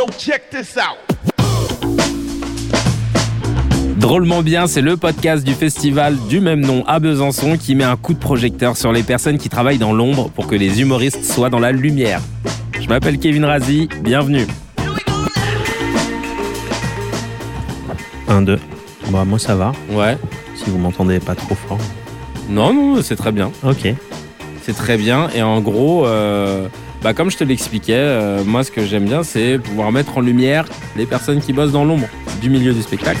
Yo, check this out. Drôlement bien, c'est le podcast du festival du même nom à Besançon qui met un coup de projecteur sur les personnes qui travaillent dans l'ombre pour que les humoristes soient dans la lumière. Je m'appelle Kevin Razi, bienvenue. 1, 2. Bah, moi ça va, Ouais. si vous m'entendez pas trop fort. Non, non, c'est très bien. Ok. C'est très bien. Et en gros, euh, bah, comme je te l'expliquais, euh, moi ce que j'aime bien, c'est pouvoir mettre en lumière les personnes qui bossent dans l'ombre du milieu du spectacle.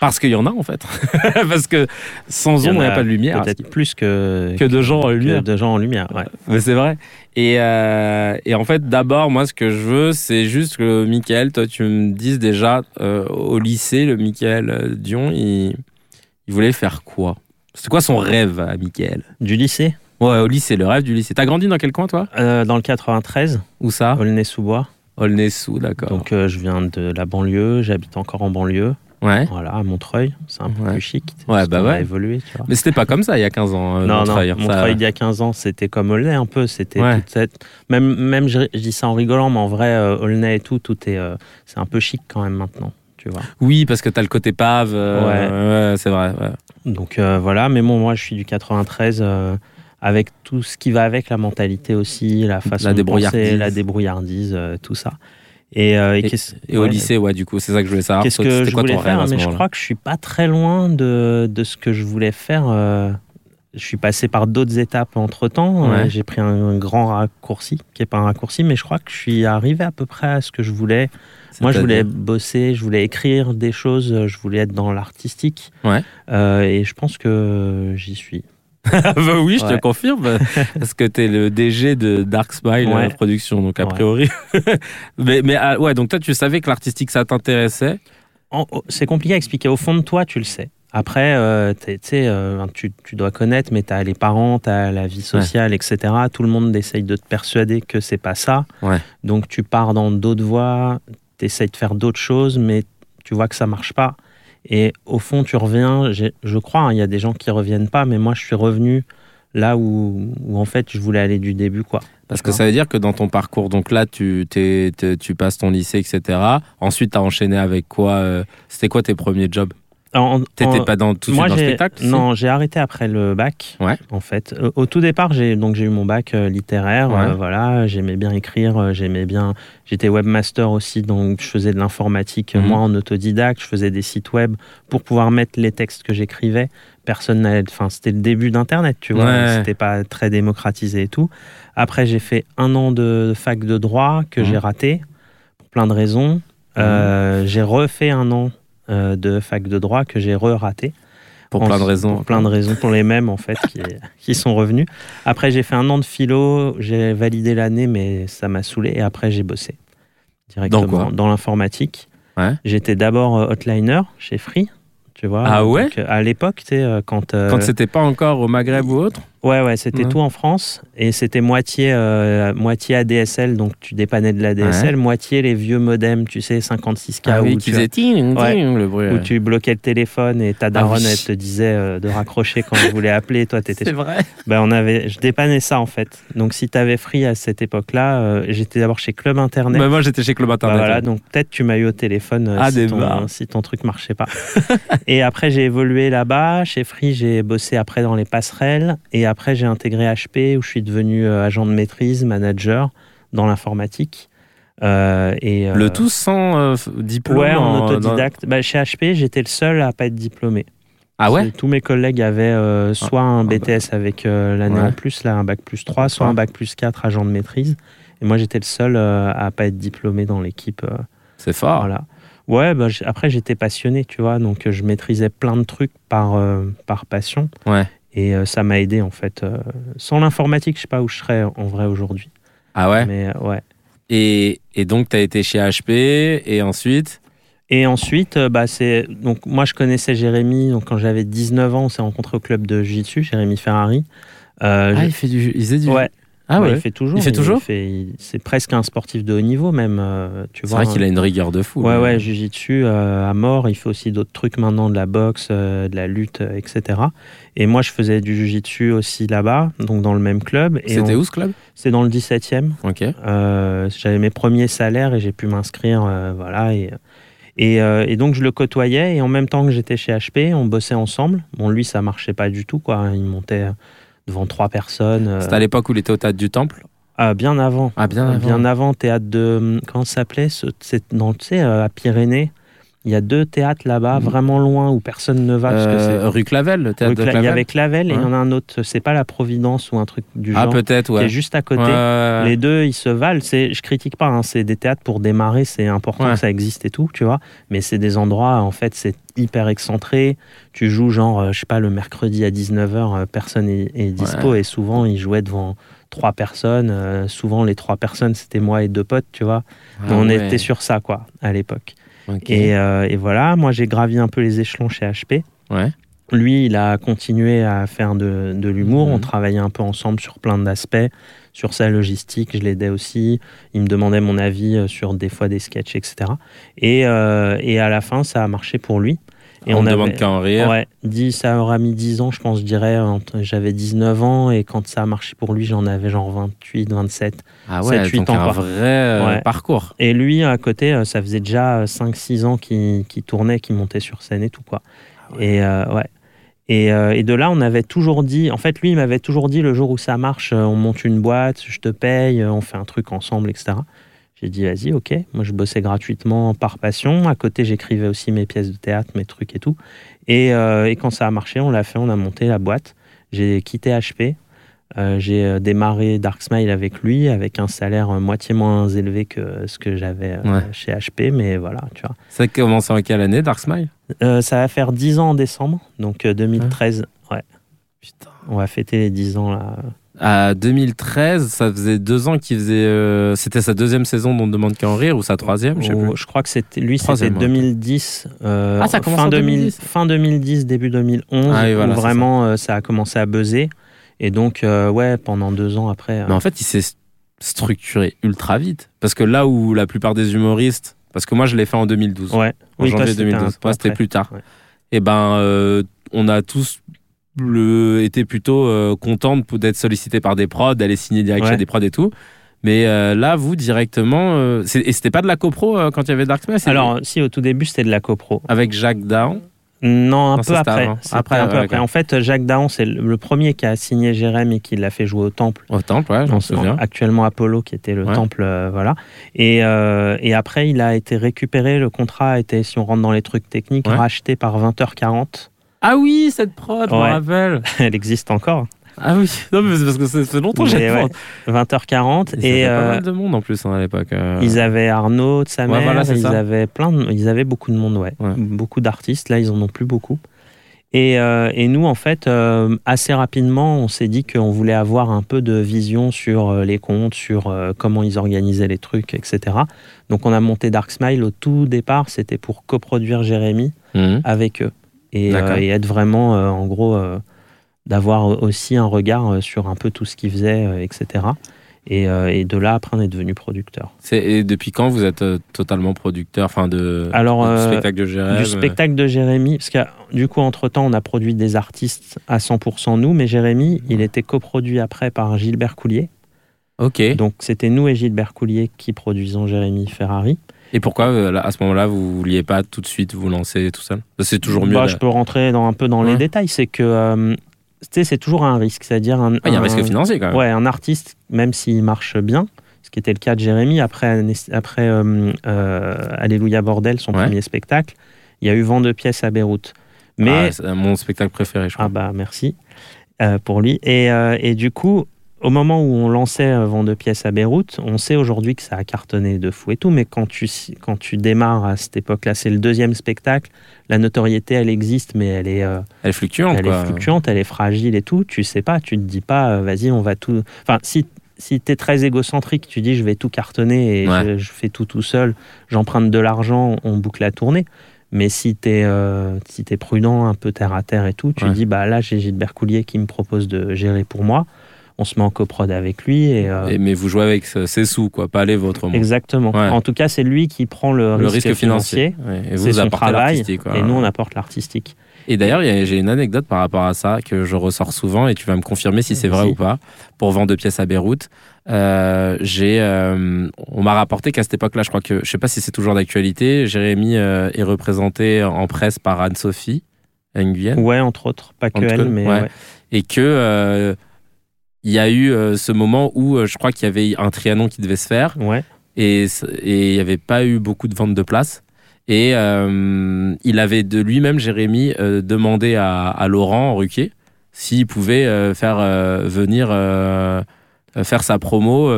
Parce qu'il y en a en fait. Parce que sans ombre, il n'y a pas de lumière. Peut-être plus que, Que de gens en lumière. de gens en lumière. Ouais. Mais c'est vrai. Et, euh, et en fait, d'abord, moi, ce que je veux, c'est juste que Michael, toi, tu me dises déjà, euh, au lycée, le Michael Dion, il, il voulait faire quoi? C'est quoi son rêve à Michael? Du lycée, Ouais, au lycée, le rêve du lycée. T'as grandi dans quel coin, toi euh, dans le 93, Où ça Aulnay-sous-Bois. Aulnay-sous, d'accord. Donc euh, je viens de la banlieue, j'habite encore en banlieue. ouais. Voilà, à Montreuil, c'est un peu Ouais. plus chic. Ouais, bah qu'on a ouais. évolué, tu vois. Mais c'était pas comme ça il y a 15 ans, euh, non, Montreuil, non, hein, ça- Montreuil il y a 15 ans, c'était comme Aulnay un peu. C'était Ouais. toute cette... même, même je, je dis ça en rigolant, mais en vrai, Aulnay et tout, tout est, euh, c'est un peu chic quand même maintenant, tu vois. Oui, parce que t'as le côté pave. euh, ouais, c'est vrai. ouais. Donc voilà, mais bon, moi je suis du 93 euh, avec tout ce qui va avec la mentalité aussi, la façon La de penser, la débrouillardise, euh, tout ça. Et, euh, et Et- qu'est-ce Et au ouais, lycée, ouais, du coup, c'est ça que je voulais savoir. Qu'est-ce que je quoi voulais faire Mais je crois que je suis pas très loin de, de ce que je voulais faire. euh, je suis passé par d'autres étapes entre temps. Ouais. J'ai pris un, un grand raccourci, qui est pas un raccourci, mais je crois que je suis arrivé à peu près à ce que je voulais. Moi, je voulais bosser, je voulais écrire des choses, je voulais être dans l'artistique. Ouais. Et je pense que j'y suis. Ah bah oui, je te confirme, parce que t'es le DG de Dark Smile Ouais. euh, Production, donc a Ouais. priori. mais mais ah, ouais, donc toi, tu savais que l'artistique, ça t'intéressait? Oh, C'est compliqué à expliquer. Au fond de toi, tu le sais. Après, euh, tu euh, tu, tu dois connaître, mais tu as les parents, tu as la vie sociale, etc. Tout le monde essaye de te persuader que c'est pas ça. Ouais. Donc tu pars dans d'autres voies, tu essayes de faire d'autres choses, mais tu vois que ça marche pas. Et au fond, tu reviens, je crois, hein, il y a des gens qui reviennent pas, mais moi, je suis revenu là où, où en fait, je voulais aller du début. quoi. Parce que ça veut dire que dans ton parcours, donc là, tu, tu passes ton lycée, etc. Ensuite, tu as enchaîné avec quoi euh, C'était quoi tes premiers jobs? T'étais pas dans, tout de Moi, suite dans le j'ai- spectacle si Non, j'ai arrêté après le bac. Ouais. En fait, au tout départ, j'ai donc j'ai eu mon bac euh, littéraire. Ouais. euh, voilà, j'aimais bien écrire, euh, j'aimais bien. J'étais webmaster aussi, donc je faisais de l'informatique. Mhm. Moi, en autodidacte, je faisais des sites web pour pouvoir mettre les textes que j'écrivais. Personne n'allait. Enfin, c'était le début d'Internet, tu vois. Ouais. C'était pas très démocratisé et tout. Après, j'ai fait un an de fac de droit que Mhm. j'ai raté pour plein de raisons. Euh, j'ai refait un an de fac de droit que j'ai re-raté. Pour En- plein de raisons. Pour plein de raisons, pour les mêmes en fait, qui, qui sont revenus. Après, j'ai fait un an de philo, j'ai validé l'année, mais ça m'a saoulé. Et après, j'ai bossé directement Dans quoi? l'informatique. Ouais. J'étais d'abord euh, hotliner chez Free. Tu vois, Ah ouais? Donc, euh, À l'époque, tu sais, euh, quand. euh, Quand c'était pas encore au Maghreb ou autre? Ouais, ouais, c'était Ouais. tout en France et c'était moitié, euh, moitié ADSL, donc tu dépannais de l'ADSL, moitié les vieux modems, tu sais, 56K, Ah oui, qui Ouais. ting, le bruit. où tu bloquais le téléphone et ta daronne, oui. elle te disait euh, de raccrocher quand elle voulait appeler, toi, t'étais C'est vrai. ben, on avait, je dépannais ça en fait. Donc si tu avais free à cette époque-là, euh, j'étais d'abord chez Club Internet. Bah, moi, j'étais chez Club Bah, Internet. voilà, donc peut-être tu m'as eu au téléphone Ah, si, ton, si ton truc marchait pas. et après j'ai évolué là-bas. Chez Free, j'ai bossé après dans les passerelles. Et après j'ai intégré HP où je suis devenu euh, agent de maîtrise, manager dans l'informatique. Euh, et, euh, Le tout sans euh, diplôme Ouais, en dans- autodidacte. Bah, chez HP, j'étais le seul à pas être diplômé. Ah ouais Tous mes collègues avaient euh, soit un bah. BTS avec euh, l'année Ouais. en plus, là, un bac plus 3, soit Ouais. un bac plus 4 agent de maîtrise. Et moi, j'étais le seul euh, à pas être diplômé dans l'équipe. euh, C'est fort. Voilà. Ouais, bah, après, j'étais passionné, tu vois, donc euh, je maîtrisais plein de trucs par, euh, par passion. Ouais. Et euh, ça m'a aidé, en fait. euh, sans l'informatique, je sais pas où je serais en vrai aujourd'hui. Ah ouais? Mais euh, ouais. et, et donc, tu as été chez HP et ensuite? Et ensuite, bah, c'est donc moi je connaissais Jérémy. Donc quand j'avais 19 ans, on s'est rencontrés au club de Jiu-Jitsu, Jérémy Ferrari. Euh, Ah, je- il fait du. Il faisait du. Ouais. Ah ouais, il fait toujours. Il fait toujours C'est presque un sportif de haut niveau même. euh, C'est vrai qu'il a une rigueur de fou. Ouais, ouais, jujitsu euh, à mort. Il fait aussi d'autres trucs maintenant, de la boxe, euh, de la lutte, euh, etc. Et moi, je faisais du jujitsu aussi là-bas, donc dans le même club. C'était on- où ce club? C'est dans le 17e. Ok. J'avais mes premiers salaires et j'ai pu m'inscrire, voilà. Et, et, et donc je le côtoyais et en même temps que j'étais chez HP, on bossait ensemble. Bon, lui, ça marchait pas du tout, quoi. Il montait devant trois personnes. euh, C'était à l'époque où il était au théâtre du Temple ah, bien avant. Ah, bien avant. Bien avant, théâtre de. Comment ça s'appelait ce- C'est dans, tu sais, euh, à Pyrénées? Il y a deux théâtres là-bas, Mhm. vraiment loin, où personne ne va. parce que Euh, c'est- rue Clavel, le théâtre Rue de Cla- Clavel. il y avait Clavel et il y en a un autre, c'est pas la Providence ou un truc du Ah, genre. peut-être, qui ouais. est juste à côté. Ouais. Les deux, ils se valent. Je critique pas. hein, c'est des théâtres pour démarrer. C'est important Ouais. que ça existe et tout, tu vois. Mais c'est des endroits, en fait, c'est hyper excentré. Tu joues genre, euh, je sais pas, le mercredi à 19h, personne est, est dispo. Et souvent, ils jouaient devant trois personnes. Euh, souvent, les trois personnes, c'était moi et deux potes, tu vois. Ah on ouais. était sur ça, quoi, à l'époque. Et, euh, et voilà, moi, j'ai gravi un peu les échelons chez HP. Ouais. Lui, il a continué à faire de, de l'humour. Mhm. On travaillait un peu ensemble sur plein d'aspects, sur sa logistique. Je l'aidais aussi. Il me demandait mon avis euh, sur des fois des sketchs, etc. Et, euh, et à la fin, ça a marché pour lui. Et on, on demande qu'à en rire. Ouais, dit, ça aura mis 10 ans, je pense, je dirais. J'avais 19 ans et quand ça a marché pour lui, j'en avais genre 28, 27. Ah ouais, 7-8 donc ans, un quoi. vrai euh, Ouais. parcours. Et lui, à côté, euh, ça faisait déjà 5-6 ans qu'il qu'il tournait, qu'il montait sur scène et tout, quoi. Et euh, ouais. Et, euh, et de là, on avait toujours dit, en fait, lui, il m'avait toujours dit le jour où ça marche, euh, on monte une boîte, je te paye, euh, on fait un truc ensemble, etc. J'ai dit, vas-y, ok. Moi, je bossais gratuitement par passion. À côté, j'écrivais aussi mes pièces de théâtre, mes trucs et tout. Et, euh, et quand ça a marché, on l'a fait, on a monté la boîte. J'ai quitté HP. Euh, j'ai euh, démarré Dark Smile avec lui, avec un salaire moitié moins élevé que ce que j'avais euh, Ouais. chez HP, mais voilà, tu vois. Ça a commencé en quelle année, Dark Smile? Ça va faire 10 ans en décembre, donc euh, 2013. Ouais, Putain. on va fêter les 10 ans là. À 2013, ça faisait deux ans qu'il faisait. euh, C'était sa deuxième saison dont on ne demande qu'à en rire ou sa troisième, je sais plus. Oh, je crois que c'était lui, c'était Troisième, ouais. 2010. euh, Ah, ça a commencé fin, en 2000 2010. fin 2010, début 2011, Ah oui, voilà, où vraiment euh, ça. a commencé à buzzer. Et donc, euh, ouais, pendant deux ans après. euh, Mais en fait, il s'est structuré ultra vite. Parce que là où la plupart des humoristes. Parce que moi, je l'ai fait en 2012. ouais, En Oui, janvier c'était un 2012. peu Moi, c'était plus tard. Ouais. Et ben, euh, on a tous le, été plutôt euh, contents de- d'être sollicités par des prods, d'aller signer direct Ouais. chez des prods et tout. Mais euh, là, vous, directement. euh, et c'était pas de la copro quand il y avait Dark c'est- Alors, si au tout début, c'était de la copro. Avec Jacques Daon. Non, un Non, peu après. Après, un peu après. En fait, Jacques Daon, c'est le premier qui a signé Jérém et qui l'a fait jouer au Temple. Au temple, ouais, j'en En- souviens. Actuellement Apollo, qui était le Ouais. Temple, euh, voilà. Et, euh, et après, il a été récupéré. Le contrat a été, si on rentre dans les trucs techniques, Ouais. racheté par 20h40. Ah oui, cette prod, je me Ouais. rappelle. Elle existe encore. Ah oui, non, mais c'est parce que ça fait longtemps que j'ai Mais le ouais, prod. 20h40. Et, Et, fait pas euh, mal de monde en plus hein, à l'époque. euh. Ils avaient Arnaud sa Ouais, voilà, ils ça. avaient plein de- ils avaient beaucoup de monde, ouais. Ouais. Beaucoup d'artistes, là ils en ont plus beaucoup. Et, euh, et nous, en fait, assez rapidement, on s'est dit qu'on voulait avoir un peu de vision sur les comptes, sur comment ils organisaient les trucs, etc. Donc on a monté Dark Smile au tout départ, c'était pour coproduire Jérémy Mhm. avec eux. Et, euh, et être vraiment, euh, en gros, euh, d'avoir aussi un regard sur un peu tout ce qu'ils faisaient, euh, etc. Et, et de là, après, on est devenu producteur. Et depuis quand vous êtes totalement producteur enfin de, Alors, du spectacle de Jérém du spectacle de Jérémy, parce que du coup, entre-temps, on a produit des artistes à 100% nous, mais Jérémy, il était coproduit après par Gilbert Coulier. Ok. Donc, c'était nous et Gilbert Coulier qui produisons Jérémy Ferrari. Et pourquoi euh, à ce moment-là vous vouliez pas tout de suite vous lancer tout seul? C'est toujours mieux. Bah, de- je peux rentrer dans, un peu dans les Ouais. détails. C'est que, euh, c'est toujours un risque. C'est-à-dire un, Ah, Il y a un risque financier quand même. Ouais, un artiste, même s'il marche bien, ce qui était le cas de Jérémy, après, après euh, euh, Alléluia Bordel, son Ouais. premier spectacle, il y a eu vent de pièces à Beyrouth. Mais Ah, mon spectacle préféré, je crois. Ah bah merci pour lui. Et, et du coup, au moment où on lançait euh, Vent de pièces à Beyrouth, on sait aujourd'hui que ça a cartonné de fou et tout, mais quand tu, quand tu démarres à cette époque-là, c'est le deuxième spectacle, la notoriété, elle existe, mais elle est, euh, Elle est fluctuante, elle quoi. est fluctuante, elle est fragile et tout. Tu sais pas, tu te dis pas, euh, vas-y, on va tout... Enfin, si, si tu es très égocentrique, tu dis, je vais tout cartonner et Ouais. je, je fais tout tout seul, j'emprunte de l'argent, on boucle la tournée. Mais si tu es, si t'es prudent, un peu terre à terre et tout, tu Ouais. dis, bah là, j'ai Gilbert Coulier qui me propose de gérer pour moi. On se met en coprod avec lui. Et, euh, Et- mais vous jouez avec ses sous, quoi, pas les vôtres. moins. Exactement. Ouais. En tout cas, c'est lui qui prend le, Le risque, risque financier. Et vous, son apportez travail. l'artistique. Et nous, on apporte l'artistique. Et d'ailleurs, j'ai une anecdote par rapport à ça que je ressors souvent et tu vas me confirmer si c'est vrai ou pas. Pour vendre deux pièces à Beyrouth, euh, j'ai, euh, on m'a rapporté qu'à cette époque-là, je crois que, je sais pas si c'est toujours d'actualité, Jérémy euh, est représenté en presse par Anne-Sophie Nguyen Ouais, entre autres. Pas que elle, mais ouais. ouais. et que euh, il y a eu euh, ce moment où euh, je crois qu'il y avait un trianon qui devait se faire Ouais. et il n'y avait pas eu beaucoup de ventes de places. Et euh, il avait de lui-même, Jérémy, demandé à, à Laurent Ruquier s'il pouvait faire venir faire sa promo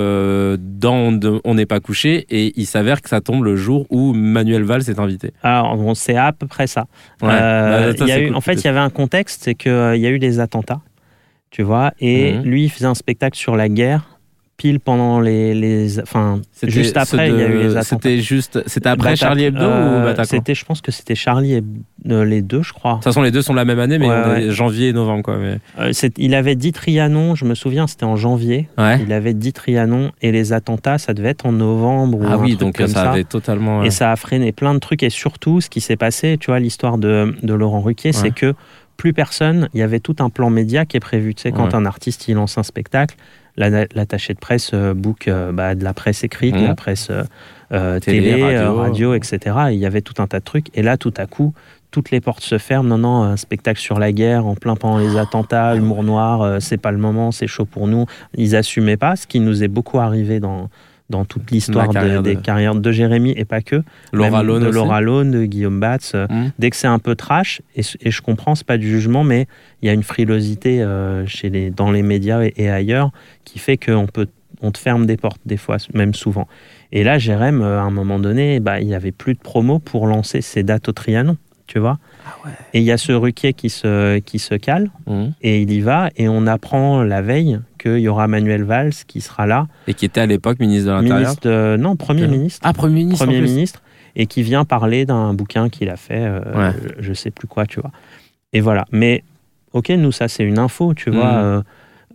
dans On n'est pas couché. Et il s'avère que ça tombe le jour où Manuel Valls est invité. Alors, bon, c'est à peu près ça. Ouais. Bah, ça, il y a c'est eu, cool. en fait, il y avait un contexte, c'est qu'il y a eu des attentats, tu vois, et Mhm. lui, il faisait un spectacle sur la guerre, pile pendant les. les enfin, juste après, il y a de- eu les attentats. C'était juste, c'était après Charlie Hebdo euh, ou Bataclan De C'était, je pense que c'était Charlie Hebdo, euh, les deux, je crois. toute façon, les deux sont la même année, mais Ouais, ouais. janvier et novembre, quoi. Mais... Euh, il avait dit Trianon, je me souviens, c'était en janvier. Ouais. Il avait dit Trianon, et les attentats, ça devait être en novembre ou Ah oui, donc comme ça, ça. avait totalement. Et euh, ça a freiné plein de trucs. Et surtout, ce qui s'est passé, tu vois, l'histoire de, de Laurent Ruquier, c'est que plus personne, il y avait tout un plan média qui est prévu. Tu sais, quand Ouais. un artiste il lance un spectacle, la- l'attaché de presse euh, book euh, bah, de la presse écrite, Mhm. la presse euh, Télé, télé, radio. radio, etc. Et il y avait tout un tas de trucs. Et là, tout à coup, toutes les portes se ferment. Non, non, un spectacle sur la guerre, en plein pendant les attentats, humour noir, euh, c'est pas le moment, c'est chaud pour nous. Ils assumaient pas, ce qui nous est beaucoup arrivé dans, dans toute l'histoire de- des de- carrières de Jérémy et pas que. Laura Lone de aussi. Laura Lone, de Guillaume Batz. euh, Hmm. Dès que c'est un peu trash, et, et je comprends, c'est pas du jugement, mais il y a une frilosité euh, chez les, dans les médias et, et ailleurs qui fait qu'on peut, on te ferme des portes des fois, même souvent. Et là, Jérém, euh, à un moment donné, bah, il y avait plus de promo pour lancer ses dates au Trianon, tu vois. Et il y a ce Ruquier qui se, qui se cale, Hmm. et il y va, et on apprend la veille qu'il y aura Manuel Valls qui sera là, Et qui était à l'époque ministre de l'Intérieur. non, Premier ministre Ah, Premier ministre. Premier ministre, et qui vient parler d'un bouquin qu'il a fait, euh, Ouais. je, je sais plus quoi, tu vois. Et voilà. Mais, ok, nous, ça, c'est une info, tu vois. Mhm. euh,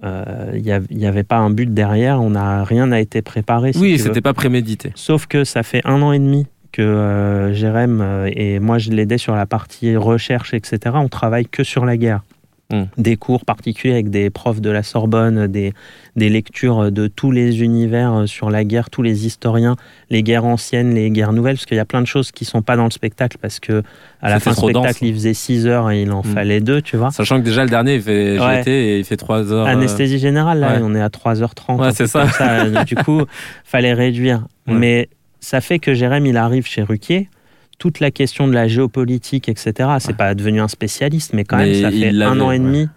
euh, Il n'y avait pas un but derrière, on a, rien n'a été préparé. si Oui, c'était pas prémédité. Sauf que ça fait un an et demi que euh, Jérém euh, et moi, je l'aidais sur la partie recherche, etc. On travaille que sur la guerre. Mm. Des cours particuliers avec des profs de la Sorbonne, des, des lectures de tous les univers euh, sur la guerre, tous les historiens, les guerres anciennes, les guerres nouvelles, parce qu'il y a plein de choses qui sont pas dans le spectacle, parce que à la fin du trop dense. spectacle, il faisait 6 heures et il en Mm. fallait deux, tu vois. Sachant que déjà le dernier, il fait Ouais. GT et il fait 3 heures. Anesthésie générale, là, ouais. on est à 3h30. Ouais, c'est ça. comme du coup, fallait réduire. Mais ça fait que Jérém, il arrive chez Ruquier. Toute la question de la géopolitique, etc., c'est Ouais. pas devenu un spécialiste, mais quand Mais même, ça fait un an et ouais. demi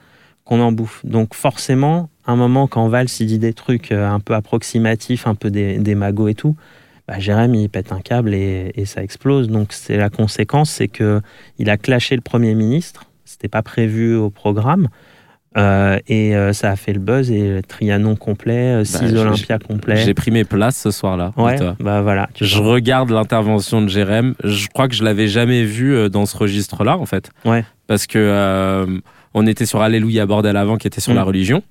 qu'on en bouffe. Donc forcément, un moment, quand Valls il dit des trucs euh, un peu approximatifs, un peu des, des magots et tout, bah, Jérém, il pète un câble et, et ça explose. Donc c'est la conséquence, c'est que il a clashé le Premier ministre. C'était pas prévu au programme. Euh, et euh, ça a fait le buzz et le Trianon complet, 6 Bah, j'ai- Olympia complets. J'ai pris mes places ce soir-là. Ouais, bah voilà. Je vois. regarde l'intervention de Jérém. Je crois que je l'avais jamais vu euh, dans ce registre-là, en fait. Ouais. Parce que euh, on était sur Alléluia Bordel avant, qui était sur Mm. la religion.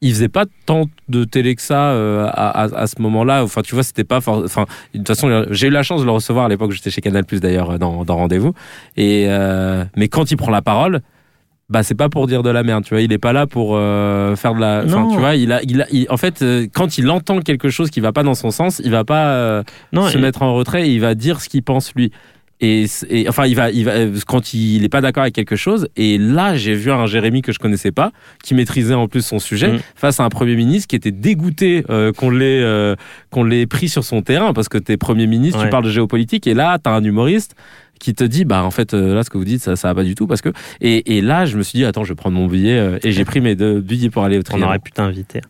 Il faisait pas tant de télé que ça euh, à, à- à ce moment-là. Enfin, tu vois, c'était pas. for- Enfin, de toute façon, j'ai eu la chance de le recevoir à l'époque. J'étais chez Canal Plus d'ailleurs euh, dans, dans Rendez-vous. Et euh, mais quand il prend la parole. Bah c'est pas pour dire de la merde, tu vois. Il est pas là pour euh, faire de la. Enfin, tu vois, il a, il a, il- en fait, euh, quand il entend quelque chose qui va pas dans son sens, il va pas. euh, Non, se et- mettre en retrait et il va dire ce qu'il pense lui. Et, enfin, il va, il va, euh, quand il n'est pas d'accord avec quelque chose. Et là, j'ai vu un Jérémy que je connaissais pas, qui maîtrisait en plus son sujet, Mm. face à un premier ministre qui était dégoûté euh, qu'on l'ait, euh, qu'on l'ait pris sur son terrain, parce que t'es premier ministre, tu parles de géopolitique, et là, t'as un humoriste qui te dit bah en fait là ce que vous dites ça ça va pas du tout parce que et, et là je me suis dit attends je vais prendre mon billet et j'ai pris mes deux billets pour aller au on Trianon. aurait pu t'inviter.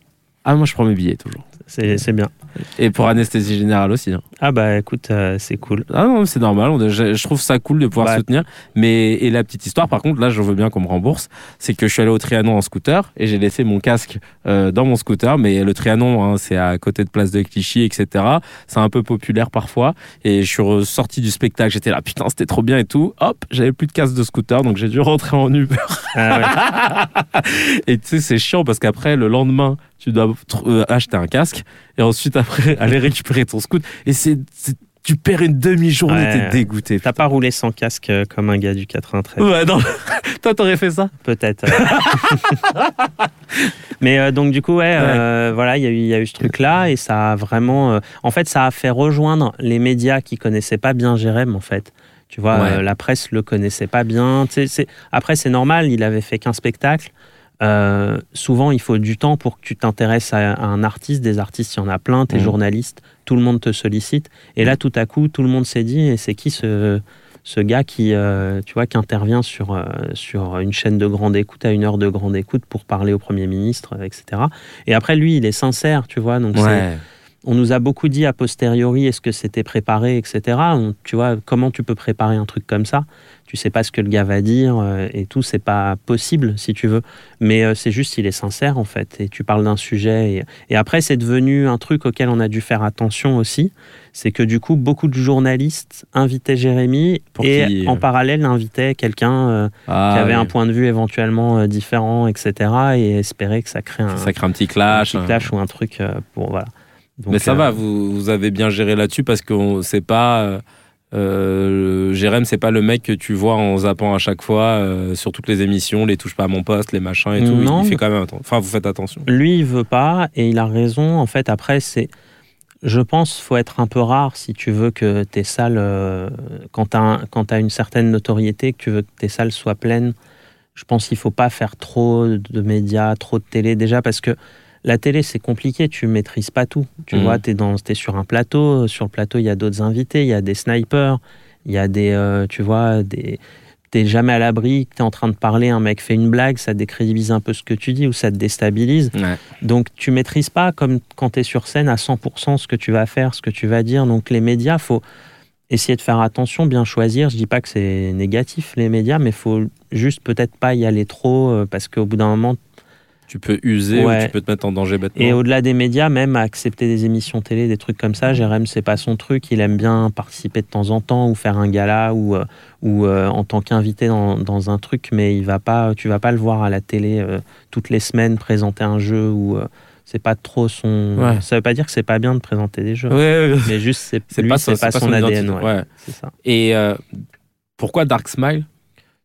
ah moi je prends mes billets toujours C'est c'est bien. Et pour anesthésie générale aussi hein. Ah bah écoute, euh, c'est cool. Ah non, c'est normal. on- Je, je trouve ça cool de pouvoir Bah. soutenir. Mais et la petite histoire, par contre, là, je veux bien qu'on me rembourse. C'est que je suis allé au Trianon en scooter et j'ai laissé mon casque euh, dans mon scooter. Mais le Trianon, hein, c'est à côté de Place de Clichy, etc. C'est un peu populaire parfois. Et je suis ressorti du spectacle. J'étais là, putain, c'était trop bien et tout. Hop, j'avais plus de casque de scooter, donc j'ai dû rentrer en Uber. Ah ouais. et tu sais, c'est chiant parce qu'après, le lendemain, tu dois euh, acheter un casque et ensuite après aller récupérer ton scoot. Et c'est tu perds une demi-journée, Ouais. t'es dégoûté. T'as pas roulé sans casque euh, comme un gars du 93 Ouais, non. Toi, t'aurais fait ça? Peut-être. euh. Mais euh, donc du coup, ouais, euh, voilà, il y, a eu- il y a eu ce truc-là et ça a vraiment, en fait, ça a fait rejoindre les médias qui connaissaient pas bien Jérém, en fait. Tu vois, Ouais. la presse le connaissait pas bien. Après, c'est normal, il avait fait qu'un spectacle. Euh, souvent, il faut du temps pour que tu t'intéresses à, à un artiste. Des artistes, il y en a plein. T'es Mhm. journaliste, tout le monde te sollicite. Et là, tout à coup, tout le monde s'est dit, et c'est qui ce, ce gars qui, euh, tu vois, qui intervient sur, euh, sur une chaîne de grande écoute à une heure de grande écoute pour parler au Premier ministre, etc. Et après, lui, il est sincère, tu vois. Donc, on nous a beaucoup dit a posteriori, est-ce que c'était préparé, etc. On- tu vois, comment tu peux préparer un truc comme ça? Tu sais pas ce que le gars va dire euh, et tout, c'est pas possible si tu veux. Mais euh, c'est juste, il est sincère en fait. Et tu parles d'un sujet. Et, et après, c'est devenu un truc auquel on a dû faire attention aussi. C'est que du coup, beaucoup de journalistes invitaient Jérémy Pour et qu'il- en parallèle invitaient quelqu'un euh, Ah, qui avait oui. un point de vue éventuellement euh, différent, etc. Et espéraient que ça crée un, Ça crée un petit un clash. petit clash ou un truc euh, pour voilà. Donc, Mais ça euh, va, vous, vous avez bien géré là-dessus parce que c'est pas. Euh, Jérém, c'est pas le mec que tu vois en zappant à chaque fois euh, sur toutes les émissions, les touche pas à mon poste, les machins et tout. Il- Non. Il fait quand même attention. Enfin, vous faites attention. Lui, il veut pas et il a raison. En fait, après, c'est. Je pense faut être un peu rare si tu veux que tes salles, euh, quand tu as, une certaine notoriété, que tu veux que tes salles soient pleines. Je pense qu'il faut pas faire trop de médias, trop de télé. Déjà parce que la télé, c'est compliqué, tu maîtrises pas tout. Tu Mhm. vois, tu es, sur un plateau. Sur le plateau, il y a d'autres invités, il y a des snipers, il y a des. euh, tu vois, des. T'es jamais à l'abri, tu es en train de parler, un mec fait une blague, ça décrédibilise un peu ce que tu dis ou ça te déstabilise. Ouais. Donc tu maîtrises pas comme quand tu es sur scène à 100% ce que tu vas faire, ce que tu vas dire. Donc les médias, faut essayer de faire attention, bien choisir. Je dis pas que c'est négatif les médias, mais faut juste peut-être pas y aller trop euh, parce qu'au bout d'un moment Tu peux user Ouais. ou tu peux te mettre en danger bêtement. et au-delà des médias, même accepter des émissions télé, des trucs comme ça, Jérém, c'est pas son truc. Il aime bien participer de temps en temps ou faire un gala ou, euh, ou euh, en tant qu'invité dans, dans un truc, mais il va pas, tu vas pas le voir à la télé euh, toutes les semaines présenter un jeu ou euh, c'est pas trop son. Ouais. Ça veut pas dire que c'est pas bien de présenter des jeux, Ouais, mais juste c'est pas, pas, c'est son, ADN. ça. Et pourquoi Dark Smile?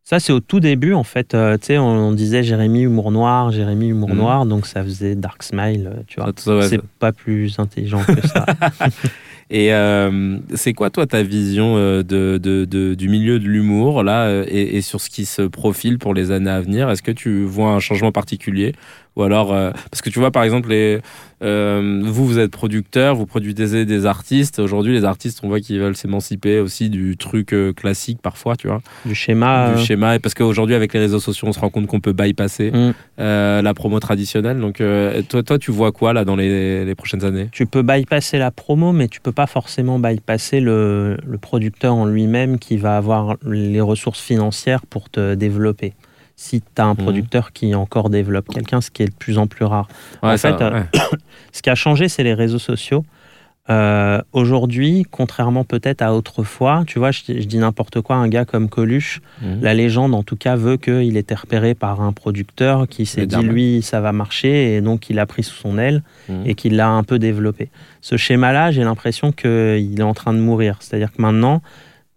Ça, c'est au tout début, en fait. euh, tu sais, on, on disait Jérémy humour noir, Jérémy humour Mhm. noir, donc ça faisait Dark Smile, euh, tu vois. C'est pas plus intelligent que ça. Et euh, c'est quoi, toi, ta vision de, de- de- du milieu de l'humour, là, et, et sur ce qui se profile pour les années à venir? Est-ce que tu vois un changement particulier? Ou alors, euh, parce que tu vois, par exemple, les, euh, vous, vous êtes producteur, vous produisez des artistes. Aujourd'hui, les artistes, on voit qu'ils veulent s'émanciper aussi du truc euh, classique, parfois, tu vois, du schéma. du schéma. Et Parce qu'aujourd'hui, avec les réseaux sociaux, on se rend compte qu'on peut bypasser Mm. la promo traditionnelle. Donc, toi, toi, tu vois quoi, là, dans les, les prochaines années? Tu peux bypasser la promo, mais tu peux pas forcément bypasser le, le producteur en lui-même qui va avoir les ressources financières pour te développer. Si tu as un Mhm. producteur qui encore développe quelqu'un, ce qui est de plus en plus rare. En Ouais, fait, ouais. Ce qui a changé, c'est les réseaux sociaux. Euh, Aujourd'hui, contrairement peut-être à autrefois, tu vois, je, je dis n'importe quoi, un gars comme Coluche, Mhm. la légende en tout cas veut qu'il était repéré par un producteur qui s'est dit lui ça va marcher et donc il a pris sous son aile Mhm. et qu'il l'a un peu développé. Ce schéma-là, j'ai l'impression qu'il est en train de mourir. C'est-à-dire que maintenant,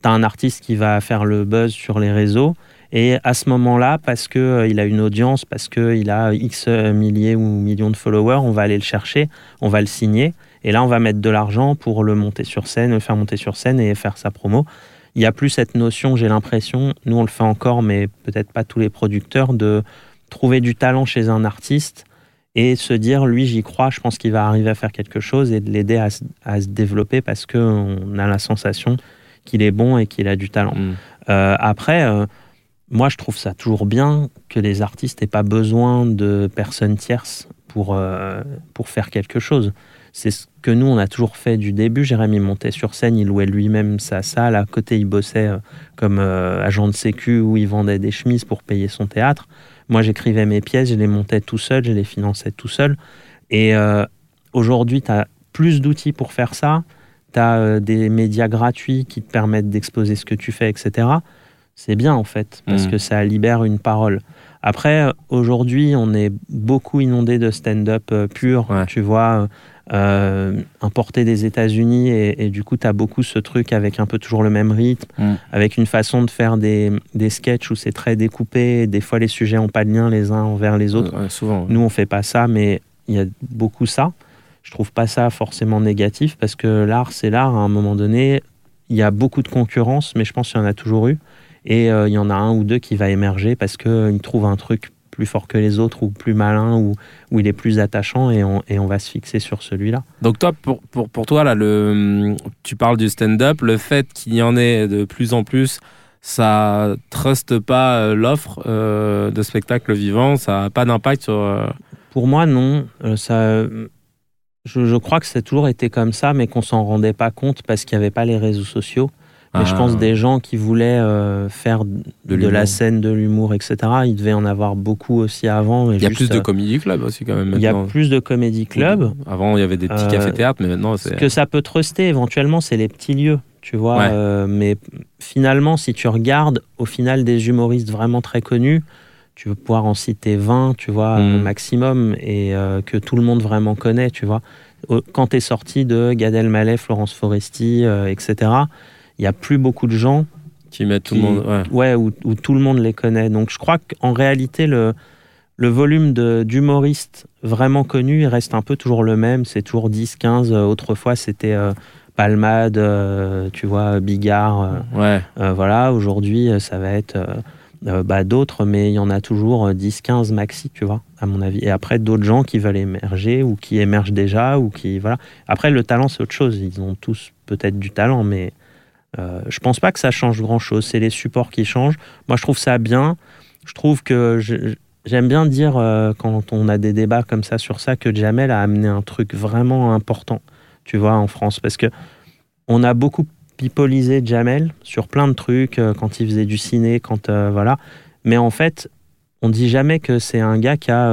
tu as un artiste qui va faire le buzz sur les réseaux et à ce moment-là, parce qu'il a une audience, parce qu'il a X milliers ou millions de followers, on va aller le chercher, on va le signer et là on va mettre de l'argent pour le monter sur scène, le faire monter sur scène et faire sa promo. Il n'y a plus cette notion, j'ai l'impression, nous on le fait encore, mais peut-être pas tous les producteurs, de trouver du talent chez un artiste et se dire, lui, j'y crois, je pense qu'il va arriver à faire quelque chose et de l'aider à, se- à se développer parce qu'on a la sensation qu'il est bon et qu'il a du talent. Mhm. Euh, après, euh, moi, je trouve ça toujours bien que les artistes n'aient pas besoin de personnes tierces pour, euh, pour faire quelque chose. C'est ce que nous, on a toujours fait du début. Jérémy montait sur scène, il louait lui-même sa salle. À côté, il bossait euh, comme euh, agent de sécu où il vendait des chemises pour payer son théâtre. Moi, j'écrivais mes pièces, je les montais tout seul, je les finançais tout seul. Et aujourd'hui, tu as plus d'outils pour faire ça. Tu as des médias gratuits qui te permettent d'exposer ce que tu fais, etc. c'est bien en fait, parce Mm. que ça libère une parole. Après, aujourd'hui, on est beaucoup inondé de stand-up euh, pur, Ouais. tu vois, euh, importé des États-Unis, et, et du coup, tu as beaucoup ce truc avec un peu toujours le même rythme, Mm. avec une façon de faire des, des sketchs où c'est très découpé, des fois les sujets n'ont pas de lien les uns envers les autres. Ouais, souvent. ouais. Nous, on fait pas ça, mais il y a beaucoup ça. Je trouve pas ça forcément négatif parce que l'art, c'est l'art. À un moment donné, il y a beaucoup de concurrence, mais je pense qu'il y en a toujours eu. Et euh, il y en a un ou deux qui va émerger parce qu'ils trouvent un truc plus fort que les autres ou plus malin ou, ou il est plus attachant et on, et on va se fixer sur celui-là. Donc toi, pour, pour, pour toi, là, le, tu parles du stand-up, le fait qu'il y en ait de plus en plus, ça truste pas euh, l'offre euh, de spectacle vivant, ça n'a pas d'impact sur... euh, Pour moi, non. Euh, ça, je, je crois que ça a toujours été comme ça, mais qu'on s'en rendait pas compte parce qu'il n'y avait pas les réseaux sociaux. Mais je ah, pense des gens qui voulaient euh, faire de, la scène, de l'humour, etc. Il devait en avoir beaucoup aussi avant. Il y a juste, plus de euh, comedy club aussi quand même Il y a plus de comédie club. Avant, il y avait des petits Euh, cafés-théâtres, mais maintenant, Ce c'est... que ça peut truster éventuellement, c'est les petits lieux, tu vois. Ouais. euh, mais finalement, si tu regardes au final des humoristes vraiment très connus, tu veux pouvoir en citer 20, tu vois, au maximum, et euh, que tout le monde vraiment connaît, tu vois. Quand tu es sorti de Gad Elmaleh, Florence Foresti, euh, etc., il n'y a plus beaucoup de gens Qui mettent tout le monde... Ouais. ouais, où, où tout le monde les connaît. Donc je crois qu'en réalité, le, le volume d'humoristes vraiment connus, il reste un peu toujours le même. C'est toujours 10, 15. Euh, Autrefois, c'était euh, Palmade, euh, tu vois, Bigard. euh, Ouais. euh, voilà, aujourd'hui, ça va être bah, d'autres, mais il y en a toujours euh, 10, 15 maxi, tu vois, à mon avis. Et après, d'autres gens qui veulent émerger ou qui émergent déjà ou qui. Voilà. Après, le talent, c'est autre chose. Ils ont tous peut-être du talent, mais euh, je pense pas que ça change grand-chose. C'est les supports qui changent. Moi, je trouve ça bien. Je trouve que. J'aime bien dire, euh, quand on a des débats comme ça sur ça, que Jamel a amené un truc vraiment important, tu vois, en France. Parce que on a beaucoup pipolisé Jamel sur plein de trucs, euh, quand il faisait du ciné, quand. voilà. Mais en fait, on dit jamais que c'est un gars qui a,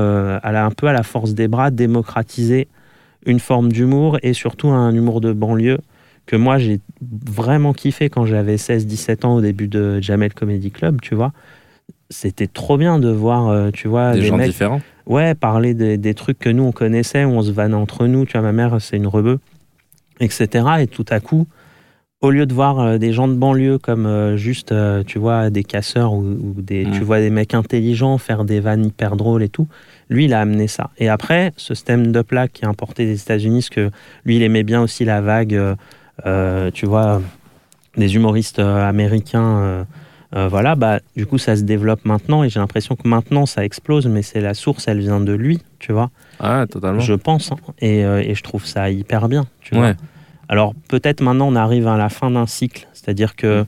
un peu à la force des bras, démocratisé une forme d'humour et surtout un humour de banlieue que moi j'ai vraiment kiffé quand j'avais 16-17 ans au début de Jamel Comedy Club, tu vois. C'était trop bien de voir, euh, tu vois, Des des gens mecs différents. ouais, parler des, des trucs que nous on connaissait, où on se vannait entre nous, tu vois, ma mère c'est une rebeu, etc. Et tout à coup, au lieu de voir euh, des gens de banlieue comme euh, juste, tu vois, des casseurs ou, ou des, Mm. tu vois, des mecs intelligents faire des vannes hyper drôles et tout, lui il a amené ça. Et après, ce stand-up là qui est importé des États-Unis, parce que lui il aimait bien aussi la vague, tu vois, des humoristes euh, américains. euh, euh, voilà, bah, du coup, ça se développe maintenant et j'ai l'impression que maintenant ça explose, mais c'est la source, elle vient de lui, tu vois, Ah, totalement. je pense, hein. et, euh, et je trouve ça hyper bien, tu vois. Alors peut-être maintenant on arrive à la fin d'un cycle, c'est-à-dire que,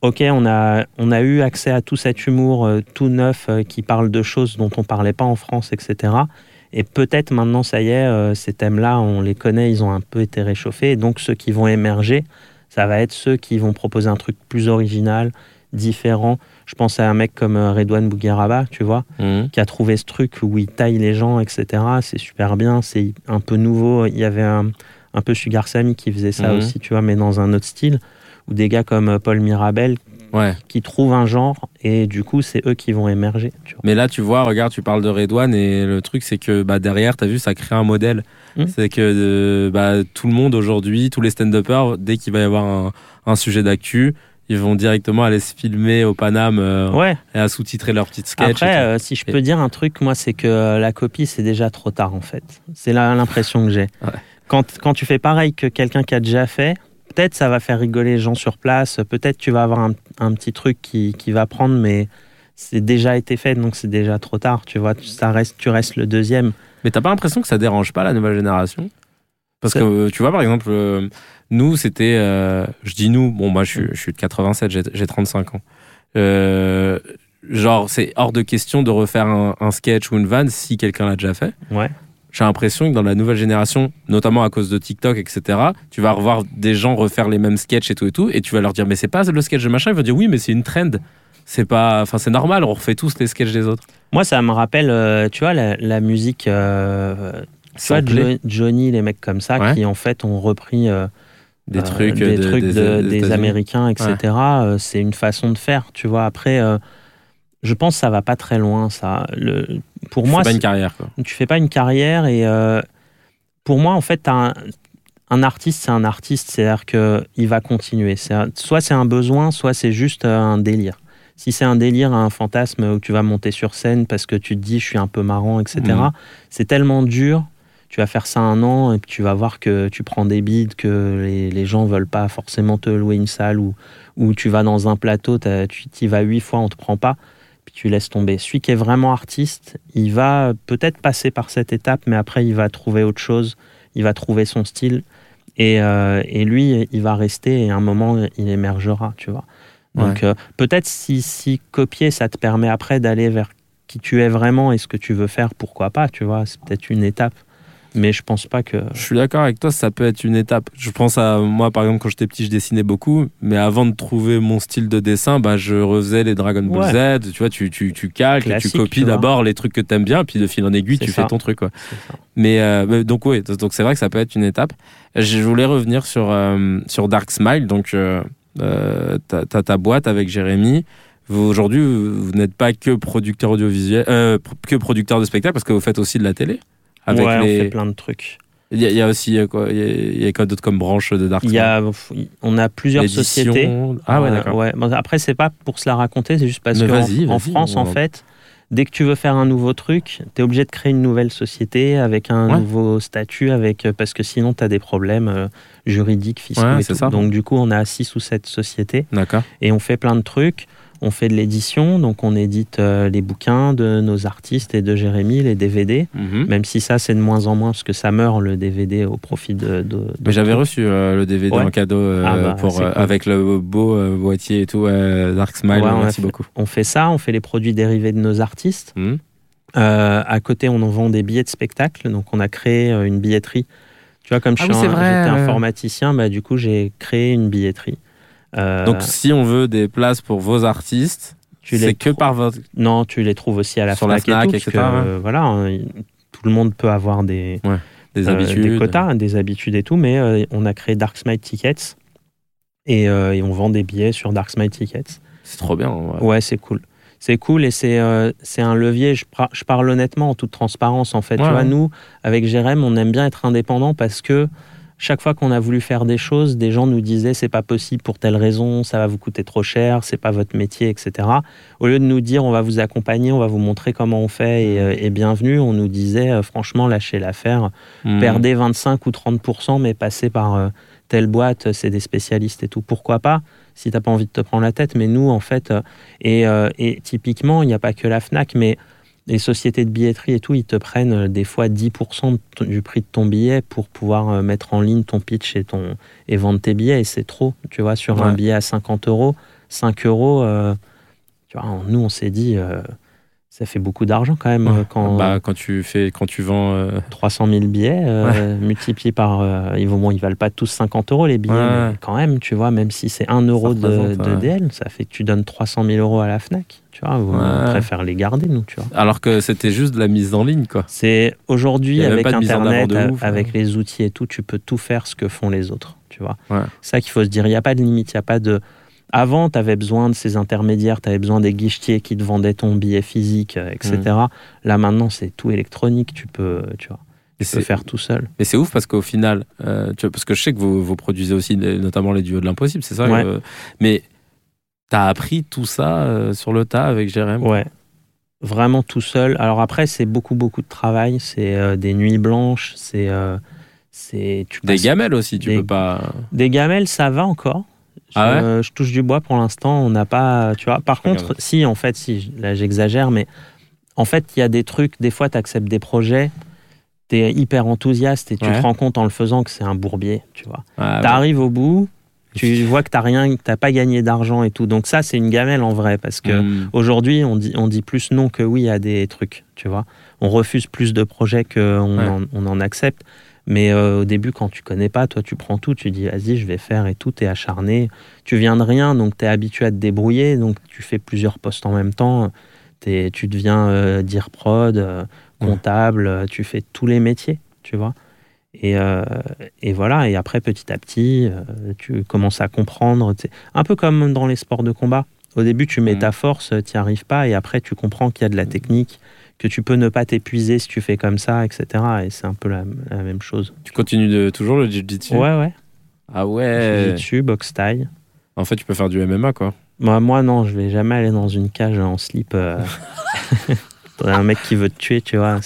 ok, on a, on a eu accès à tout cet humour euh, tout neuf euh, qui parle de choses dont on parlait pas en France, etc. Et peut-être maintenant, ça y est, euh, ces thèmes-là, on les connaît, ils ont un peu été réchauffés, et donc ceux qui vont émerger, ça va être ceux qui vont proposer un truc plus original, différent. Je pense à un mec comme euh, Redouane Bougueraba, tu vois, Mhm. qui a trouvé ce truc où il taille les gens, etc. C'est super bien, c'est un peu nouveau. Il y avait un, un peu Sugar Sammy qui faisait ça Mhm. aussi, tu vois, mais dans un autre style. Ou des gars comme euh, Paul Mirabel Ouais. qui trouvent un genre et du coup, c'est eux qui vont émerger. Tu vois. Mais là, tu vois, regarde, tu parles de Redouane et le truc, c'est que bah, derrière, tu as vu, ça crée un modèle. Mm. C'est que euh, bah, tout le monde aujourd'hui, tous les stand-uppers, dès qu'il va y avoir un, un sujet d'actu, ils vont directement aller se filmer au Paname euh, Ouais, et à sous-titrer leurs petites sketchs. après, euh, si je Et- peux dire un truc, moi, c'est que la copie, c'est déjà trop tard, en fait. C'est l'impression que j'ai. Ouais. Quand, quand tu fais pareil que quelqu'un qui a déjà fait, peut-être ça va faire rigoler les gens sur place, peut-être tu vas avoir un, un petit truc qui, qui va prendre, mais c'est déjà été fait, donc c'est déjà trop tard, tu vois. Tu- Ça reste, tu restes le deuxième. Mais t'as pas l'impression que ça dérange pas la nouvelle génération? Parce que euh, tu vois, par exemple, euh, nous, c'était. euh, je dis nous, bon, moi, je suis, je suis de 87, j'ai j'ai 35 ans. Euh, genre, c'est hors de question de refaire un, un sketch ou une vanne si quelqu'un l'a déjà fait. Ouais. J'ai l'impression que dans la nouvelle génération, notamment à cause de TikTok, etc., tu vas revoir des gens refaire les mêmes sketchs et tout et tout, et tu vas leur dire, mais c'est pas le sketch de machin. Ils vont dire, oui, mais c'est une trend. C'est pas, enfin, c'est normal, on refait tous les sketchs des autres. Moi, ça me rappelle, euh, tu vois, la, la musique, euh, tu vois, Samplé. Jo- Johnny, les mecs comme ça, Ouais. qui en fait ont repris euh, des euh, trucs, des, de- trucs des- de- des des, États-Unis. Américains, etc. c'est une façon de faire, tu vois. Après, je pense que ça va pas très loin, ça. Le, pour C'est moi, pas c'est- une carrière, quoi. tu fais pas une carrière et euh, pour moi en fait un, un artiste c'est un artiste c'est à dire que il va continuer c'est soit c'est un besoin soit c'est juste euh, un délire si c'est un délire un fantasme où tu vas monter sur scène parce que tu te dis je suis un peu marrant etc Mhm. c'est tellement dur tu vas faire ça un an et puis tu vas voir que tu prends des bides que les, les gens veulent pas forcément te louer une salle ou, ou tu vas dans un plateau tu y vas huit fois on te prend pas puis tu laisses tomber. Celui qui est vraiment artiste, il va peut-être passer par cette étape, mais après, il va trouver autre chose, il va trouver son style, et, euh, et lui, il va rester, et à un moment, il émergera, tu vois. Donc, euh, peut-être si, si copier, ça te permet après d'aller vers qui tu es vraiment et ce que tu veux faire, pourquoi pas, tu vois, c'est peut-être une étape. Mais je pense pas que... Je suis d'accord avec toi, ça peut être une étape. Je pense à moi, par exemple, quand j'étais petit, je dessinais beaucoup, mais avant de trouver mon style de dessin, bah, je refaisais les Dragon Ball Z. Tu vois, tu, tu, tu calques, tu copies d'abord les trucs que t'aimes bien, puis de fil en aiguille, tu ça. fais ton truc. Quoi. Mais, euh, mais donc, oui, donc c'est vrai que ça peut être une étape. Je voulais revenir sur, euh, sur Dark Smile. Donc, euh, euh, t'as ta boîte avec Jérémy. Vous, Aujourd'hui, vous, vous n'êtes pas que producteur audiovisuel, que producteur de spectacle, parce que vous faites aussi de la télé. Avec ouais, les... on fait plein de trucs. Il y, a- il y a aussi euh, quoi Il y a, quoi d'autre comme branche de Dark Il y a, on a plusieurs sociétés. Ah ouais, Euh, d'accord. ouais. Après, c'est pas pour se la raconter, c'est juste parce Mais que en- vas-y, en, vas-y, France, en fait, dès que tu veux faire un nouveau truc, tu es obligé de créer une nouvelle société avec un Ouais. nouveau statut, avec, parce que sinon, tu as des problèmes euh, juridiques, fiscaux Ouais, et tout. ça. Donc, du coup, on a six ou sept sociétés D'accord. et on fait plein de trucs. On fait de l'édition, donc on édite euh, les bouquins de nos artistes et de Jérémy, les DVD, Mhm. même si ça, c'est de moins en moins parce que ça meurt le DVD au profit de. de- de- Mais j'avais reçu euh, le DVD Ouais. en cadeau euh, Ah bah, pour, euh, cool. avec le beau euh, boîtier et tout. euh, Dark Smile, Ouais, merci fait- beaucoup. On fait ça, on fait les produits dérivés de nos artistes. Mhm. Euh, à côté, on en vend des billets de spectacle. Donc, on a créé euh, une billetterie. Tu vois, comme Ah je oui, suis c'est un- vrai, j'étais informaticien, bah, du coup, j'ai créé une billetterie. Euh, Donc, si on veut des places pour vos artistes, tu c'est que par votre. Non, tu les trouves aussi à la Sur la FNAC, Fnac, et tout, etc., parce que, ouais. voilà, hein, tout le monde peut avoir des, Des euh, habitudes. des quotas, des habitudes et tout, mais euh, on a créé Dark Smile Tickets et, et on vend des billets sur Dark Smile Tickets. C'est trop bien. ouais. Ouais, c'est cool. C'est cool et c'est euh, un levier, je, parle honnêtement en toute transparence en fait. Ouais, tu vois, ouais. nous, avec Jérém, on aime bien être indépendant parce que chaque fois qu'on a voulu faire des choses, des gens nous disaient c'est pas possible pour telle raison, ça va vous coûter trop cher, c'est pas votre métier, etc. Au lieu de nous dire on va vous accompagner, on va vous montrer comment on fait et, euh, et bienvenue, on nous disait euh, franchement lâchez l'affaire, Mhm. perdez 25 ou 30%, mais passez par euh, telle boîte, c'est des spécialistes et tout. Pourquoi pas si t'as pas envie de te prendre la tête Mais nous, en fait, et, et typiquement, il n'y a pas que la Fnac, mais les sociétés de billetterie et tout, ils te prennent euh, des fois 10% de ton- du prix de ton billet pour pouvoir euh, mettre en ligne ton pitch et, ton, et vendre tes billets. Et c'est trop, tu vois, sur un billet à 50 euros, 5 euros, euh, tu vois, nous, on s'est dit, euh, ça fait beaucoup d'argent quand même Ouais. euh, quand, Bah, quand tu fais, quand tu vends. euh, 300 000 billets euh, multipliés par. euh, ils, vont, bon, ils valent pas tous 50 euros les billets, Ouais. mais quand même, tu vois, même si c'est 1 euro de. DL, ça fait que tu donnes 300 000 euros à la Fnac. Tu vois, on préfère les garder, nous, tu vois. Alors que c'était juste de la mise en ligne, quoi. C'est aujourd'hui, avec Internet, ouf, avec hein. les outils et tout, tu peux tout faire ce que font les autres, tu vois. C'est ça qu'il faut se dire. Il n'y a pas de limite, il n'y a pas de. Avant, tu avais besoin de ces intermédiaires, tu avais besoin des guichetiers qui te vendaient ton billet physique, euh, etc. Mm. Là, maintenant, c'est tout électronique, tu peux, tu vois, tu peux faire tout seul. Mais c'est ouf parce qu'au final, euh, tu vois, parce que je sais que vous, vous produisez aussi notamment les duos de l'impossible, c'est ça Ouais. Mais t'as appris tout ça euh, sur le tas avec Jérém? Ouais. Vraiment tout seul. Alors après, c'est beaucoup, beaucoup de travail. C'est euh, des nuits blanches. C'est. euh, c'est tu Des gamelles aussi, tu Des- peux pas. Des gamelles, ça va encore. Ah ouais je touche du bois pour l'instant. On n'a pas. Tu vois. Par Je contre, regarde. si, en fait, si. Là, j'exagère, mais en fait, il y a des trucs. Des fois, tu acceptes des projets. Tu es hyper enthousiaste et tu Ouais. te rends compte en le faisant que c'est un bourbier. Tu vois. Ah, tu arrives au bout. Tu vois que tu rien, que t'as pas gagné d'argent et tout. Donc ça, c'est une gamelle en vrai parce que Hmm. Aujourd'hui, on dit, on dit plus non que oui à des trucs, tu vois. On refuse plus de projets qu'on Ouais. en, on en accepte. Mais euh, au début, quand tu connais pas, toi, tu prends tout, tu dis, vas-y, je vais faire et tout, t'es acharné. Tu viens de rien, donc t'es habitué à te débrouiller, donc tu fais plusieurs postes en même temps. T'es- tu deviens euh, dire prod, euh, comptable, tu fais tous les métiers, tu vois. Et, et voilà, et après, petit à petit, tu commences à comprendre. Un peu comme dans les sports de combat. Au début, tu mets Mhm. ta force, tu n'y arrives pas, et après, tu comprends qu'il y a de la technique, que tu peux ne pas t'épuiser si tu fais comme ça, etc. Et c'est un peu la, la même chose. Tu continues de, toujours le jiu-jitsu? Ouais, ouais. Ah ouais. Jiu-jitsu, boxe taille. En fait, tu peux faire du MMA, quoi. Moi, moi, non, je vais jamais aller dans une cage en slip. Euh... T'as un mec qui veut te tuer, tu vois.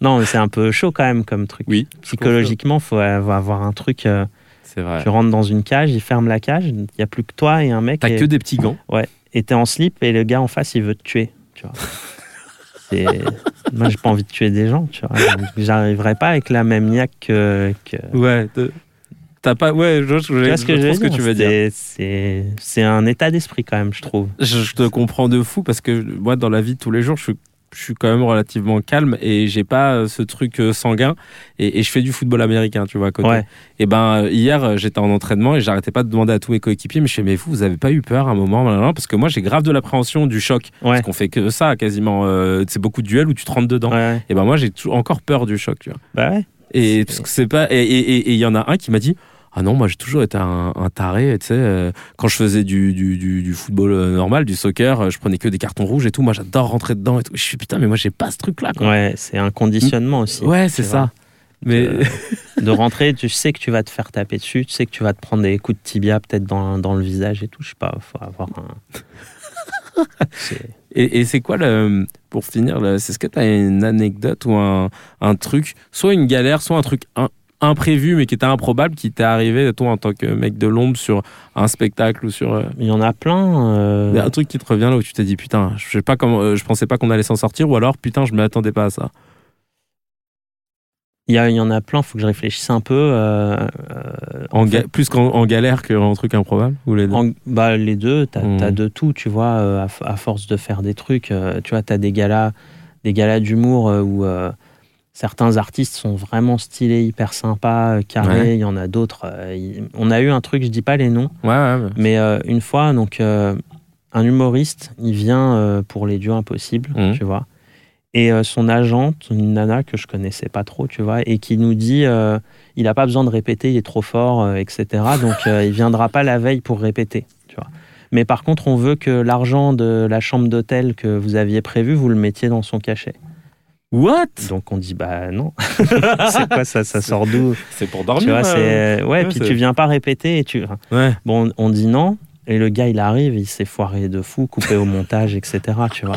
Non, mais c'est un peu chaud quand même comme truc. Oui. Psychologiquement, faut avoir un truc. euh, C'est vrai. Tu rentres dans une cage, il ferme la cage, il n'y a plus que toi et un mec. T'as et- que des petits gants. et t'es en slip et le gars en face il veut te tuer tu vois C'est- moi j'ai pas envie de tuer des gens tu vois j'arriverai pas avec la même niaque que, que... Ouais. T'as pas. Ouais, je, je, ce que je veux ce que tu veux dire. C'est- c'est c'est un état d'esprit quand même je trouve Je, je te comprends de fou parce que moi, dans la vie de tous les jours, je suis, je suis quand même relativement calme et j'ai pas euh, ce truc euh, sanguin. Et, et je fais du football américain, tu vois, à côté. ouais Et ben, euh, hier, j'étais en entraînement et j'arrêtais pas de demander à tous mes coéquipiers, mais je fais, mais vous, vous avez pas eu peur à un moment Parce que moi, j'ai grave de l'appréhension du choc. ouais Parce qu'on fait que ça, quasiment. euh, c'est beaucoup de duels où tu te rentres dedans. ouais Et ben, moi, j'ai encore peur du choc, tu vois. bah Et C'est- parce que c'est pas. Et il y en a un qui m'a dit. Ah non, moi j'ai toujours été un, un taré, tu sais. euh, quand je faisais du, du, du, du football euh, normal, du soccer, euh, je prenais que des cartons rouges et tout. Moi j'adore rentrer dedans et tout. Je suis putain, mais moi j'ai pas ce truc-là. quoi. ouais c'est un conditionnement aussi Ouais, c'est ça. Mais de rentrer tu sais que tu vas te faire taper dessus tu sais que tu vas te prendre des coups de tibia peut-être dans, dans le visage et tout je sais pas faut avoir un C'est- et, et c'est quoi le pour finir C'est ce que tu as une anecdote ou un, un truc, soit une galère, soit un truc un- imprévu mais qui était improbable qui t'est arrivé toi en tant que mec de l'ombre sur un spectacle ou sur euh, il y en a plein euh, un truc qui te revient là où tu t'es dit putain, je sais pas comment, euh, je pensais pas qu'on allait s'en sortir ou alors putain, je m'attendais pas à ça. Il y, y en a plein, faut que je réfléchisse un peu. euh, En en ga- fait, plus qu'en en galère qu'en truc improbable ou les deux? En- bah, les deux, tu as, Mm. de tout, tu vois, euh, à, force de faire des trucs. euh, tu vois, tu as des galas, des galas d'humour où certains artistes sont vraiment stylés, hyper sympas, euh, carrés. Ouais. Il y en a d'autres. euh, on a eu un truc, je dis pas les noms, Ouais, ouais, ouais. mais euh, une fois, donc, euh, un humoriste, il vient pour les dieux impossibles, Mhm. tu vois. Et son agente, une nana que je connaissais pas trop, tu vois, et qui nous dit il n'a pas besoin de répéter, il est trop fort, etc. Donc il viendra pas la veille pour répéter, tu vois. Mais par contre, on veut que l'argent de la chambre d'hôtel que vous aviez prévu, vous le mettiez dans son cachet. What? Donc on dit bah non. c'est quoi ça? Ça sort d'où? C'est pour Tu dormir. vois, là. c'est ouais. Ouais, puis tu viens pas répéter et tu. Ouais. Bon, on dit non, et le gars, il arrive, il s'est foiré de fou, coupé au montage, etc. Tu vois.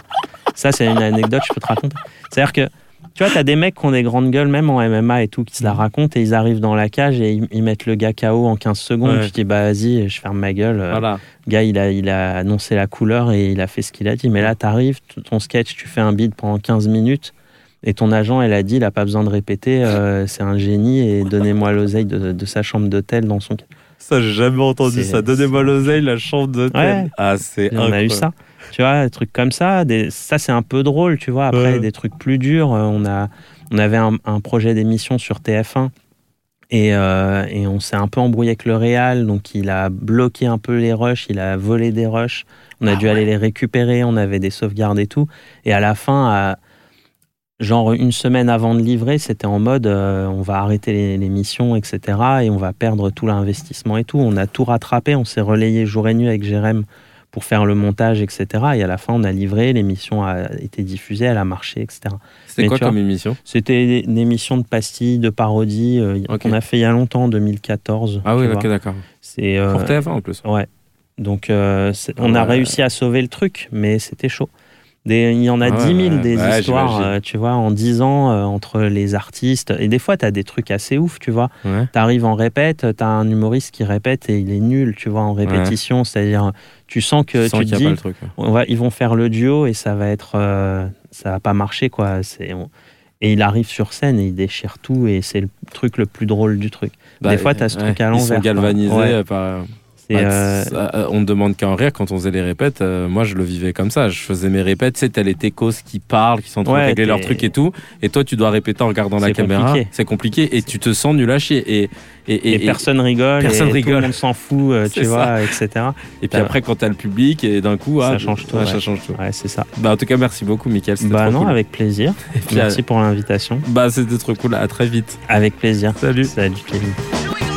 Ça, c'est une anecdote, je peux te raconter. C'est-à-dire que, tu vois, t'as des mecs qui ont des grandes gueules, même en MMA et tout, qui se la racontent, et ils arrivent dans la cage et ils, ils mettent le gars KO en 15 secondes. Ouais. Tu dis, bah vas-y, je ferme ma gueule. Euh, Voilà. Le gars, il a, il a annoncé la couleur et il a fait ce qu'il a dit. Mais là, t'arrives, ton sketch, tu fais un beat pendant 15 minutes. Et ton agent, elle a dit, il a pas besoin de répéter, euh, c'est un génie et donnez-moi l'oseille de, de sa chambre d'hôtel dans son. Ça, j'ai jamais entendu ça. Donnez-moi l'oseille, la chambre d'hôtel. Ouais. Ah, c'est On a eu ça. Tu vois, des trucs comme ça. Des, ça, c'est un peu drôle, tu vois. Après, Ouais. des trucs plus durs. euh, On, a, on avait un, un projet d'émission sur TF1 et, euh, et on s'est un peu embrouillé avec le Réal. Donc, il a bloqué un peu les rushs. Il a volé des rushs. On a Ah dû aller les récupérer. On avait des sauvegardes et tout. Et à la fin, à, genre une semaine avant de livrer, c'était en mode euh, on va arrêter les- l'émission, etc. Et on va perdre tout l'investissement et tout. On a tout rattrapé. On s'est relayé jour et nuit avec Jérém pour faire le montage, etc. Et à la fin, on a livré, l'émission a été diffusée, elle a marché, etc. C'était quoi vois, comme émission? C'était une émission de pastilles, de parodies, euh, qu'on a fait il y a longtemps, en 2014. Ah oui, ok, d'accord. C'est, euh, Pour TF1 en plus. Ouais. Donc, euh, c'est- Ah on a réussi à sauver le truc, mais c'était chaud. Des- il y en a Ah 10 000 ouais, des ouais, histoires, euh, tu vois, en 10 ans, euh, entre les artistes. Et des fois, tu as des trucs assez ouf, tu vois. Ouais. Tu arrives en répète, tu as un humoriste qui répète et il est nul, tu vois, en répétition. C'est-à-dire, tu sens que Tu sens tu te a pas dis, le truc. on va, ils vont faire le duo et ça va être, euh, ça va pas marcher, quoi. C'est, on- Et il arrive sur scène et il déchire tout et c'est le truc le plus drôle du truc. Bah, fois, t'as ce truc à Ils sont l'envers, galvanisés par. Euh, ça, euh, on ne demande qu'à en rire quand on faisait les répètes. euh, moi, je le vivais comme ça. Je faisais mes répètes. Tu sais, t'as les techos qui parlent, qui sont en train Ouais, de régler leurs trucs et tout. Et toi, tu dois répéter en regardant la C'est caméra. C'est compliqué. Et tu te sens nul à chier. Et, et, et, et, personne rigole, personne et tout rigole. le monde s'en fout, euh, C'est tu ça. vois, etc. et puis après, quand t'as le public, et d'un coup, Ça ah, change tout, ouais, ouais. Ça change tout. Ouais, c'est ça. Bah, en tout cas, merci beaucoup. C'était Bah trop non, cool. avec plaisir. Puis, Merci pour l'invitation. euh, Bah, c'était trop cool. À très vite. Avec plaisir. Salut. Salut Kevin.